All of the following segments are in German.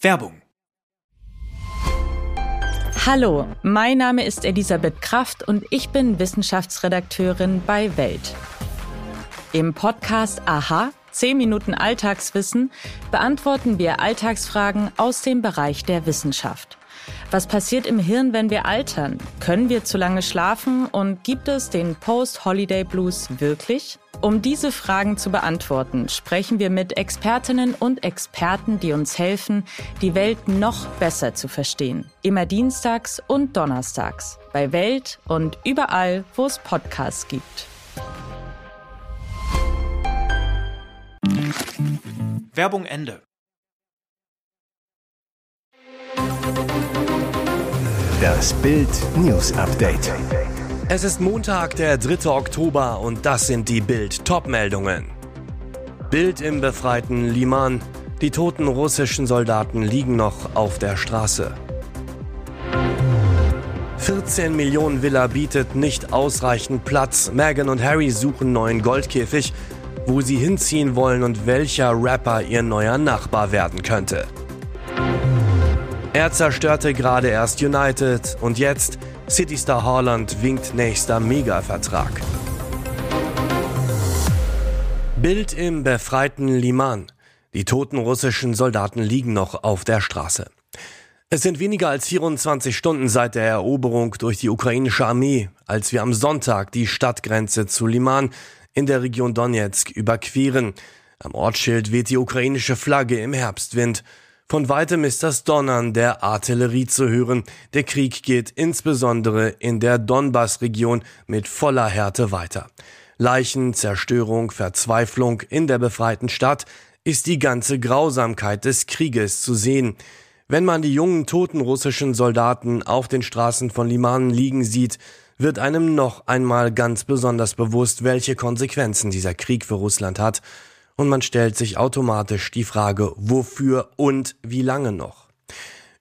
Werbung. Hallo, mein Name ist Elisabeth Kraft und ich bin Wissenschaftsredakteurin bei Welt. Im Podcast Aha, 10 Minuten Alltagswissen, beantworten wir Alltagsfragen aus dem Bereich der Wissenschaft. Was passiert im Hirn, wenn wir altern? Können wir zu lange schlafen und gibt es den Post-Holiday Blues wirklich? Um diese Fragen zu beantworten, sprechen wir mit Expertinnen und Experten, die uns helfen, die Welt noch besser zu verstehen. Immer dienstags und donnerstags bei Welt und überall, wo es Podcasts gibt. Werbung Ende. Das Bild News Update. Es ist Montag, der 3. Oktober und das sind die Bild Topmeldungen. Bild im befreiten Liman. Die toten russischen Soldaten liegen noch auf der Straße. 14 Millionen Villa bietet nicht ausreichend Platz. Meghan und Harry suchen neuen Goldkäfig, wo sie hinziehen wollen und welcher Rapper ihr neuer Nachbar werden könnte. Er zerstörte gerade erst United und jetzt Citystar Haaland winkt nächster Mega-Vertrag. Bild im befreiten Liman. Die toten russischen Soldaten liegen noch auf der Straße. Es sind weniger als 24 Stunden seit der Eroberung durch die ukrainische Armee, als wir am Sonntag die Stadtgrenze zu Liman in der Region Donetsk überqueren. Am Ortsschild weht die ukrainische Flagge im Herbstwind. Von weitem ist das Donnern der Artillerie zu hören. Der Krieg geht insbesondere in der Donbass-Region mit voller Härte weiter. Leichen, Zerstörung, Verzweiflung in der befreiten Stadt ist die ganze Grausamkeit des Krieges zu sehen. Wenn man die jungen toten russischen Soldaten auf den Straßen von Liman liegen sieht, wird einem noch einmal ganz besonders bewusst, welche Konsequenzen dieser Krieg für Russland hat und man stellt sich automatisch die Frage, wofür und wie lange noch.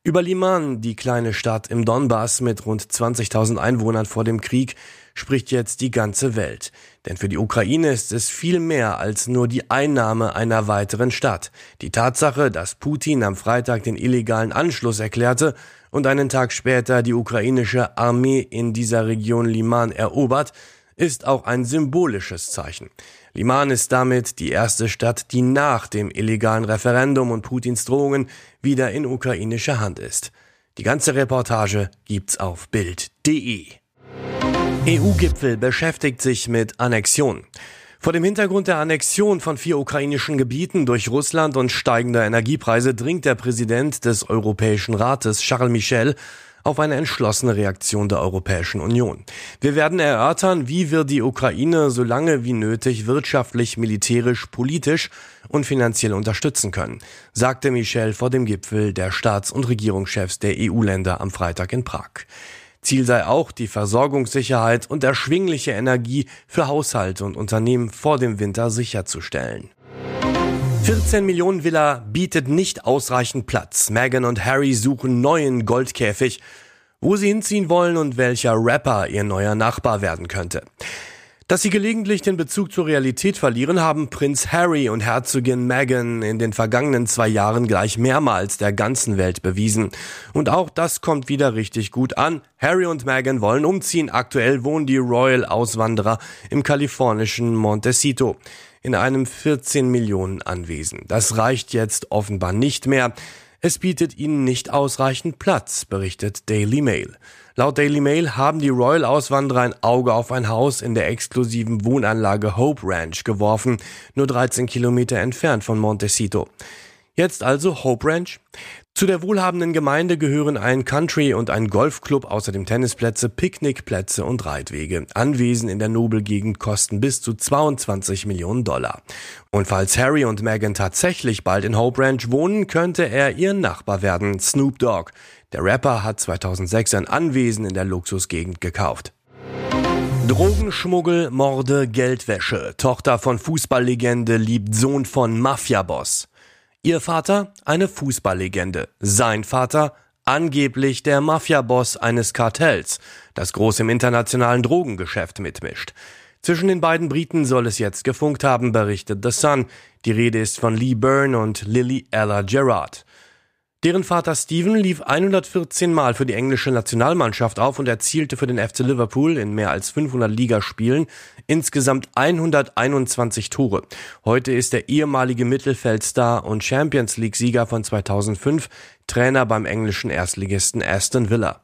Über Liman, die kleine Stadt im Donbass mit rund 20.000 Einwohnern vor dem Krieg, spricht jetzt die ganze Welt. Denn für die Ukraine ist es viel mehr als nur die Einnahme einer weiteren Stadt. Die Tatsache, dass Putin am Freitag den illegalen Anschluss erklärte und einen Tag später die ukrainische Armee in dieser Region Liman erobert, ist auch ein symbolisches Zeichen. Liman ist damit die erste Stadt, die nach dem illegalen Referendum und Putins Drohungen wieder in ukrainischer Hand ist. Die ganze Reportage gibt's auf Bild.de. EU-Gipfel beschäftigt sich mit Annexion. Vor dem Hintergrund der Annexion von vier ukrainischen Gebieten durch Russland und steigender Energiepreise dringt der Präsident des Europäischen Rates, Charles Michel, auf eine entschlossene Reaktion der Europäischen Union. Wir werden erörtern, wie wir die Ukraine so lange wie nötig wirtschaftlich, militärisch, politisch und finanziell unterstützen können, sagte Michel vor dem Gipfel der Staats- und Regierungschefs der EU-Länder am Freitag in Prag. Ziel sei auch, die Versorgungssicherheit und erschwingliche Energie für Haushalte und Unternehmen vor dem Winter sicherzustellen. 14 Millionen Villa bietet nicht ausreichend Platz. Meghan und Harry suchen neuen Goldkäfig, wo sie hinziehen wollen und welcher Rapper ihr neuer Nachbar werden könnte. Dass sie gelegentlich den Bezug zur Realität verlieren, haben Prinz Harry und Herzogin Meghan in den vergangenen zwei Jahren gleich mehrmals der ganzen Welt bewiesen. Und auch das kommt wieder richtig gut an. Harry und Meghan wollen umziehen. Aktuell wohnen die Royal-Auswanderer im kalifornischen Montecito in einem 14 Millionen Anwesen. Das reicht jetzt offenbar nicht mehr. Es bietet ihnen nicht ausreichend Platz, berichtet Daily Mail. Laut Daily Mail haben die Royal-Auswanderer ein Auge auf ein Haus in der exklusiven Wohnanlage Hope Ranch geworfen, nur 13 Kilometer entfernt von Montecito. Jetzt also Hope Ranch. Zu der wohlhabenden Gemeinde gehören ein Country- und ein Golfclub, außerdem Tennisplätze, Picknickplätze und Reitwege. Anwesen in der Nobelgegend kosten bis zu 22 Millionen Dollar. Und falls Harry und Meghan tatsächlich bald in Hope Ranch wohnen, könnte er ihr Nachbar werden, Snoop Dogg. Der Rapper hat 2006 ein Anwesen in der Luxusgegend gekauft. Drogenschmuggel, Morde, Geldwäsche. Tochter von Fußballlegende liebt Sohn von Mafiaboss. Ihr Vater eine Fußballlegende, sein Vater angeblich der Mafiaboss eines Kartells, das groß im internationalen Drogengeschäft mitmischt. Zwischen den beiden Briten soll es jetzt gefunkt haben, berichtet The Sun. Die Rede ist von Lee Byrne und Lily Ella Gerard. Deren Vater Steven lief 114 Mal für die englische Nationalmannschaft auf und erzielte für den FC Liverpool in mehr als 500 Ligaspielen insgesamt 121 Tore. Heute ist der ehemalige Mittelfeldstar und Champions League Sieger von 2005 Trainer beim englischen Erstligisten Aston Villa.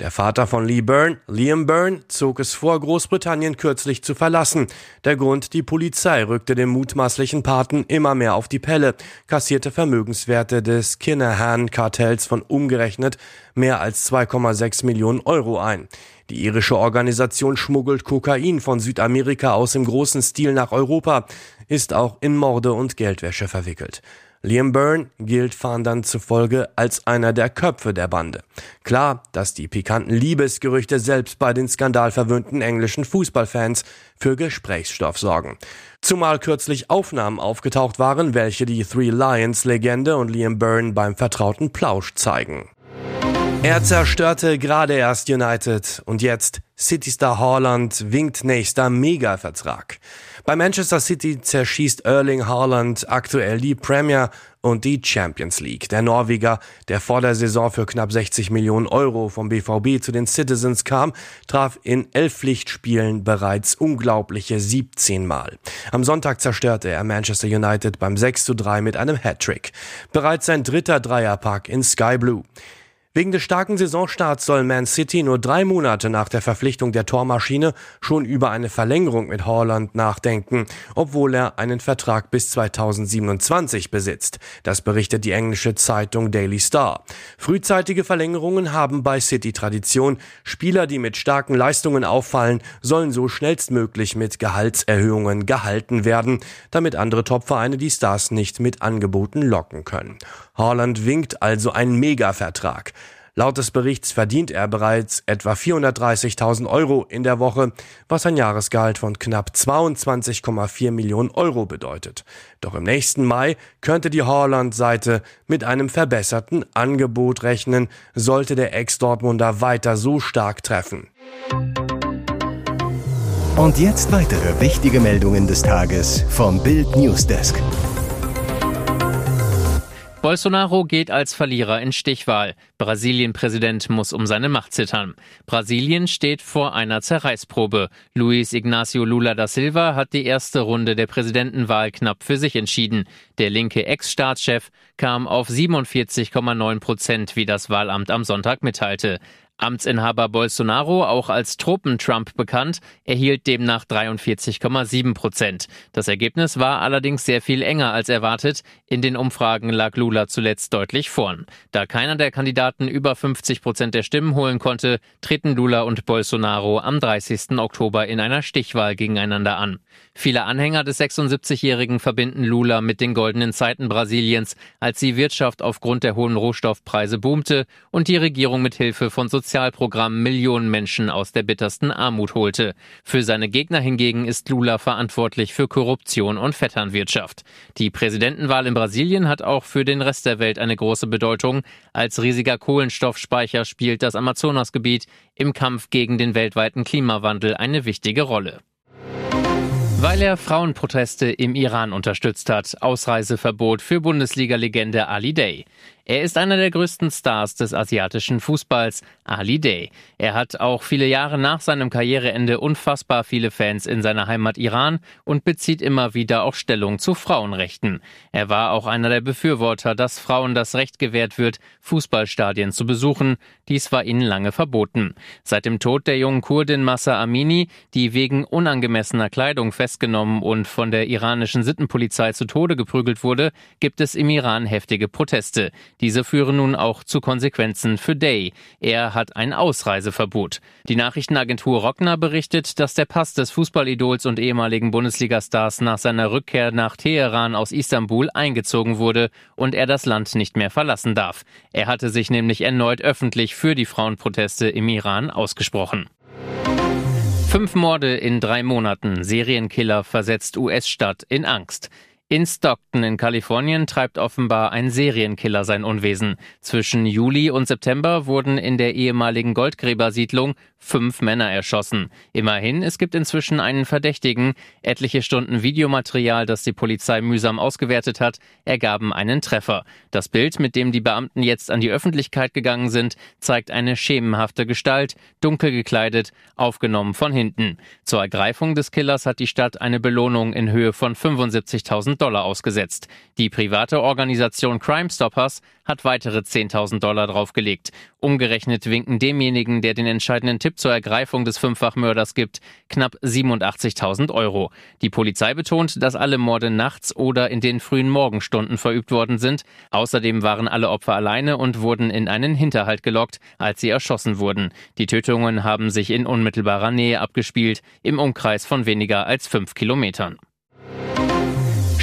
Der Vater von Lee Byrne, Liam Byrne, zog es vor, Großbritannien kürzlich zu verlassen. Der Grund, die Polizei rückte dem mutmaßlichen Paten immer mehr auf die Pelle, kassierte Vermögenswerte des Kinahan-Kartells von umgerechnet mehr als 2,6 Millionen Euro ein. Die irische Organisation schmuggelt Kokain von Südamerika aus im großen Stil nach Europa, ist auch in Morde und Geldwäsche verwickelt. Liam Byrne gilt Fahndern zufolge als einer der Köpfe der Bande. Klar, dass die pikanten Liebesgerüchte selbst bei den skandalverwöhnten englischen Fußballfans für Gesprächsstoff sorgen. Zumal kürzlich Aufnahmen aufgetaucht waren, welche die Three Lions Legende und Liam Byrne beim vertrauten Plausch zeigen. Er zerstörte gerade erst United und jetzt Citystar Haaland winkt nächster Mega-Vertrag. Bei Manchester City zerschießt Erling Haaland aktuell die Premier und die Champions League. Der Norweger, der vor der Saison für knapp 60 Millionen Euro vom BVB zu den Citizens kam, traf in elf Pflichtspielen bereits unglaubliche 17 Mal. Am Sonntag zerstörte er Manchester United beim 6 zu 3 mit einem Hattrick. Bereits sein dritter Dreierpack in Sky Blue. Wegen des starken Saisonstarts soll Man City nur drei Monate nach der Verpflichtung der Tormaschine schon über eine Verlängerung mit Haaland nachdenken, obwohl er einen Vertrag bis 2027 besitzt. Das berichtet die englische Zeitung Daily Star. Frühzeitige Verlängerungen haben bei City Tradition. Spieler, die mit starken Leistungen auffallen, sollen so schnellstmöglich mit Gehaltserhöhungen gehalten werden, damit andere Topvereine die Stars nicht mit Angeboten locken können. Haaland winkt also einen Mega-Vertrag. Laut des Berichts verdient er bereits etwa 430.000 Euro in der Woche, was ein Jahresgehalt von knapp 22,4 Millionen Euro bedeutet. Doch im nächsten Mai könnte die Haaland-Seite mit einem verbesserten Angebot rechnen, sollte der Ex-Dortmunder weiter so stark treffen. Und jetzt weitere wichtige Meldungen des Tages vom Bild Newsdesk. Bolsonaro geht als Verlierer in Stichwahl. Brasilien-Präsident muss um seine Macht zittern. Brasilien steht vor einer Zerreißprobe. Luis Ignacio Lula da Silva hat die erste Runde der Präsidentenwahl knapp für sich entschieden. Der linke Ex-Staatschef kam auf 47,9 Prozent, wie das Wahlamt am Sonntag mitteilte. Amtsinhaber Bolsonaro, auch als Truppen-Trump bekannt, erhielt demnach 43,7 Prozent. Das Ergebnis war allerdings sehr viel enger als erwartet. In den Umfragen lag Lula zuletzt deutlich vorn. Da keiner der Kandidaten über 50 Prozent der Stimmen holen konnte, treten Lula und Bolsonaro am 30. Oktober in einer Stichwahl gegeneinander an. Viele Anhänger des 76-Jährigen verbinden Lula mit den goldenen Zeiten Brasiliens, als die Wirtschaft aufgrund der hohen Rohstoffpreise boomte und die Regierung mit Hilfe von Sozialprogrammen Millionen Menschen aus der bittersten Armut holte. Für seine Gegner hingegen ist Lula verantwortlich für Korruption und Vetternwirtschaft. Die Präsidentenwahl in Brasilien hat auch für den Rest der Welt eine große Bedeutung. Als riesiger Kohlenstoffspeicher spielt das Amazonasgebiet im Kampf gegen den weltweiten Klimawandel eine wichtige Rolle. Weil er Frauenproteste im Iran unterstützt hat. Ausreiseverbot für Bundesliga-Legende Ali Day. Er ist einer der größten Stars des asiatischen Fußballs, Ali Day. Er hat auch viele Jahre nach seinem Karriereende unfassbar viele Fans in seiner Heimat Iran und bezieht immer wieder auch Stellung zu Frauenrechten. Er war auch einer der Befürworter, dass Frauen das Recht gewährt wird, Fußballstadien zu besuchen. Dies war ihnen lange verboten. Seit dem Tod der jungen Kurdin Massa Amini, die wegen unangemessener Kleidung festgenommen und von der iranischen Sittenpolizei zu Tode geprügelt wurde, gibt es im Iran heftige Proteste. Diese führen nun auch zu Konsequenzen für Day. Er hat ein Ausreiseverbot. Die Nachrichtenagentur Rockner berichtet, dass der Pass des Fußballidols und ehemaligen Bundesligastars nach seiner Rückkehr nach Teheran aus Istanbul eingezogen wurde und er das Land nicht mehr verlassen darf. Er hatte sich nämlich erneut öffentlich für die Frauenproteste im Iran ausgesprochen. Fünf Morde in drei Monaten. Serienkiller versetzt US-Stadt in Angst. In Stockton in Kalifornien treibt offenbar ein Serienkiller sein Unwesen. Zwischen Juli und September wurden in der ehemaligen Goldgräbersiedlung fünf Männer erschossen. Immerhin, es gibt inzwischen einen Verdächtigen. Etliche Stunden Videomaterial, das die Polizei mühsam ausgewertet hat, ergaben einen Treffer. Das Bild, mit dem die Beamten jetzt an die Öffentlichkeit gegangen sind, zeigt eine schemenhafte Gestalt, dunkel gekleidet, aufgenommen von hinten. Zur Ergreifung des Killers hat die Stadt eine Belohnung in Höhe von 75.000 Dollar ausgesetzt. Die private Organisation Crime Stoppers hat weitere 10.000 Dollar draufgelegt. Umgerechnet winken demjenigen, der den entscheidenden Tipp zur Ergreifung des Fünffachmörders gibt, knapp 87.000 Euro. Die Polizei betont, dass alle Morde nachts oder in den frühen Morgenstunden verübt worden sind. Außerdem waren alle Opfer alleine und wurden in einen Hinterhalt gelockt, als sie erschossen wurden. Die Tötungen haben sich in unmittelbarer Nähe abgespielt, im Umkreis von weniger als fünf Kilometern.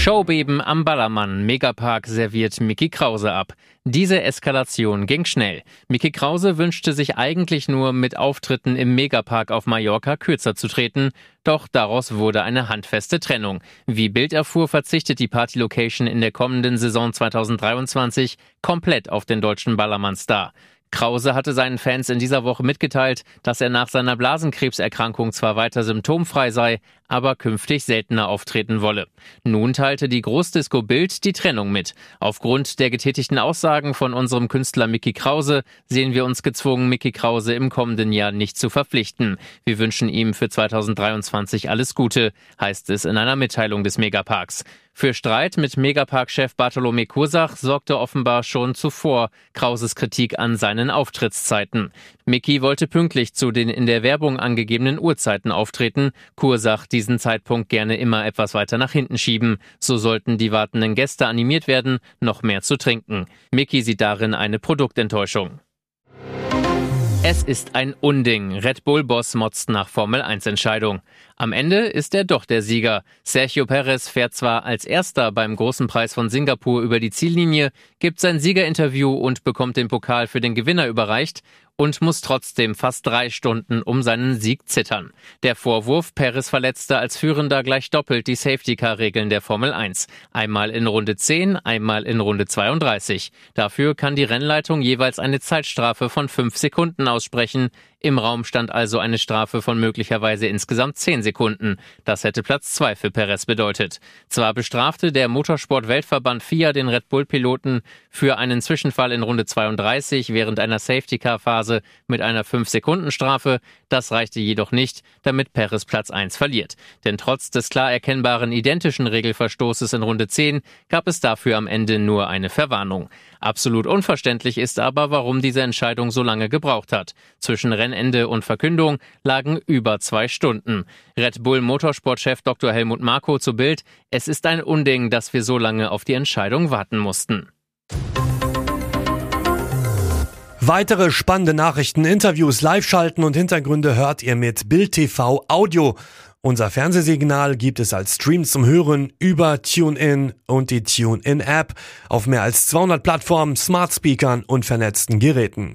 Showbeben am Ballermann. Megapark serviert Mickey Krause ab. Diese Eskalation ging schnell. Mickey Krause wünschte sich eigentlich nur mit Auftritten im Megapark auf Mallorca kürzer zu treten, doch daraus wurde eine handfeste Trennung. Wie Bild erfuhr, verzichtet die Partylocation in der kommenden Saison 2023 komplett auf den deutschen Ballermann-Star. Krause hatte seinen Fans in dieser Woche mitgeteilt, dass er nach seiner Blasenkrebserkrankung zwar weiter symptomfrei sei, aber künftig seltener auftreten wolle. Nun teilte die Großdisco Bild die Trennung mit. Aufgrund der getätigten Aussagen von unserem Künstler Mickey Krause sehen wir uns gezwungen, Mickey Krause im kommenden Jahr nicht zu verpflichten. Wir wünschen ihm für 2023 alles Gute, heißt es in einer Mitteilung des Megaparks. Für Streit mit Megapark-Chef Bartolome Kursach sorgte offenbar schon zuvor Krauses Kritik an seinen Auftrittszeiten. Mickey wollte pünktlich zu den in der Werbung angegebenen Uhrzeiten auftreten. Kursach diesen Zeitpunkt gerne immer etwas weiter nach hinten schieben. So sollten die wartenden Gäste animiert werden, noch mehr zu trinken. Mickey sieht darin eine Produktenttäuschung. Es ist ein Unding. Red Bull-Boss motzt nach Formel-1-Entscheidung. Am Ende ist er doch der Sieger. Sergio Perez fährt zwar als erster beim großen Preis von Singapur über die Ziellinie, gibt sein Siegerinterview und bekommt den Pokal für den Gewinner überreicht und muss trotzdem fast drei Stunden um seinen Sieg zittern. Der Vorwurf, Perez verletzte als Führender gleich doppelt die Safety-Car-Regeln der Formel 1. Einmal in Runde 10, einmal in Runde 32. Dafür kann die Rennleitung jeweils eine Zeitstrafe von fünf Sekunden aussprechen. Im Raum stand also eine Strafe von möglicherweise insgesamt zehn Sekunden. Das hätte Platz zwei für Perez bedeutet. Zwar bestrafte der Motorsport-Weltverband FIA den Red Bull-Piloten für einen Zwischenfall in Runde 32 während einer Safety-Car-Phase mit einer 5-Sekunden-Strafe. Das reichte jedoch nicht, damit Perez Platz 1 verliert. Denn trotz des klar erkennbaren identischen Regelverstoßes in Runde 10 gab es dafür am Ende nur eine Verwarnung. Absolut unverständlich ist aber, warum diese Entscheidung so lange gebraucht hat. Zwischen Rennende und Verkündung lagen über zwei Stunden. Red Bull Motorsportchef Dr. Helmut Marko zu Bild, es ist ein Unding, dass wir so lange auf die Entscheidung warten mussten. Weitere spannende Nachrichten, Interviews, Live-Schalten und Hintergründe hört ihr mit Bild TV Audio. Unser Fernsehsignal gibt es als Stream zum Hören über TuneIn und die TuneIn-App auf mehr als 200 Plattformen, Smart Speakern und vernetzten Geräten.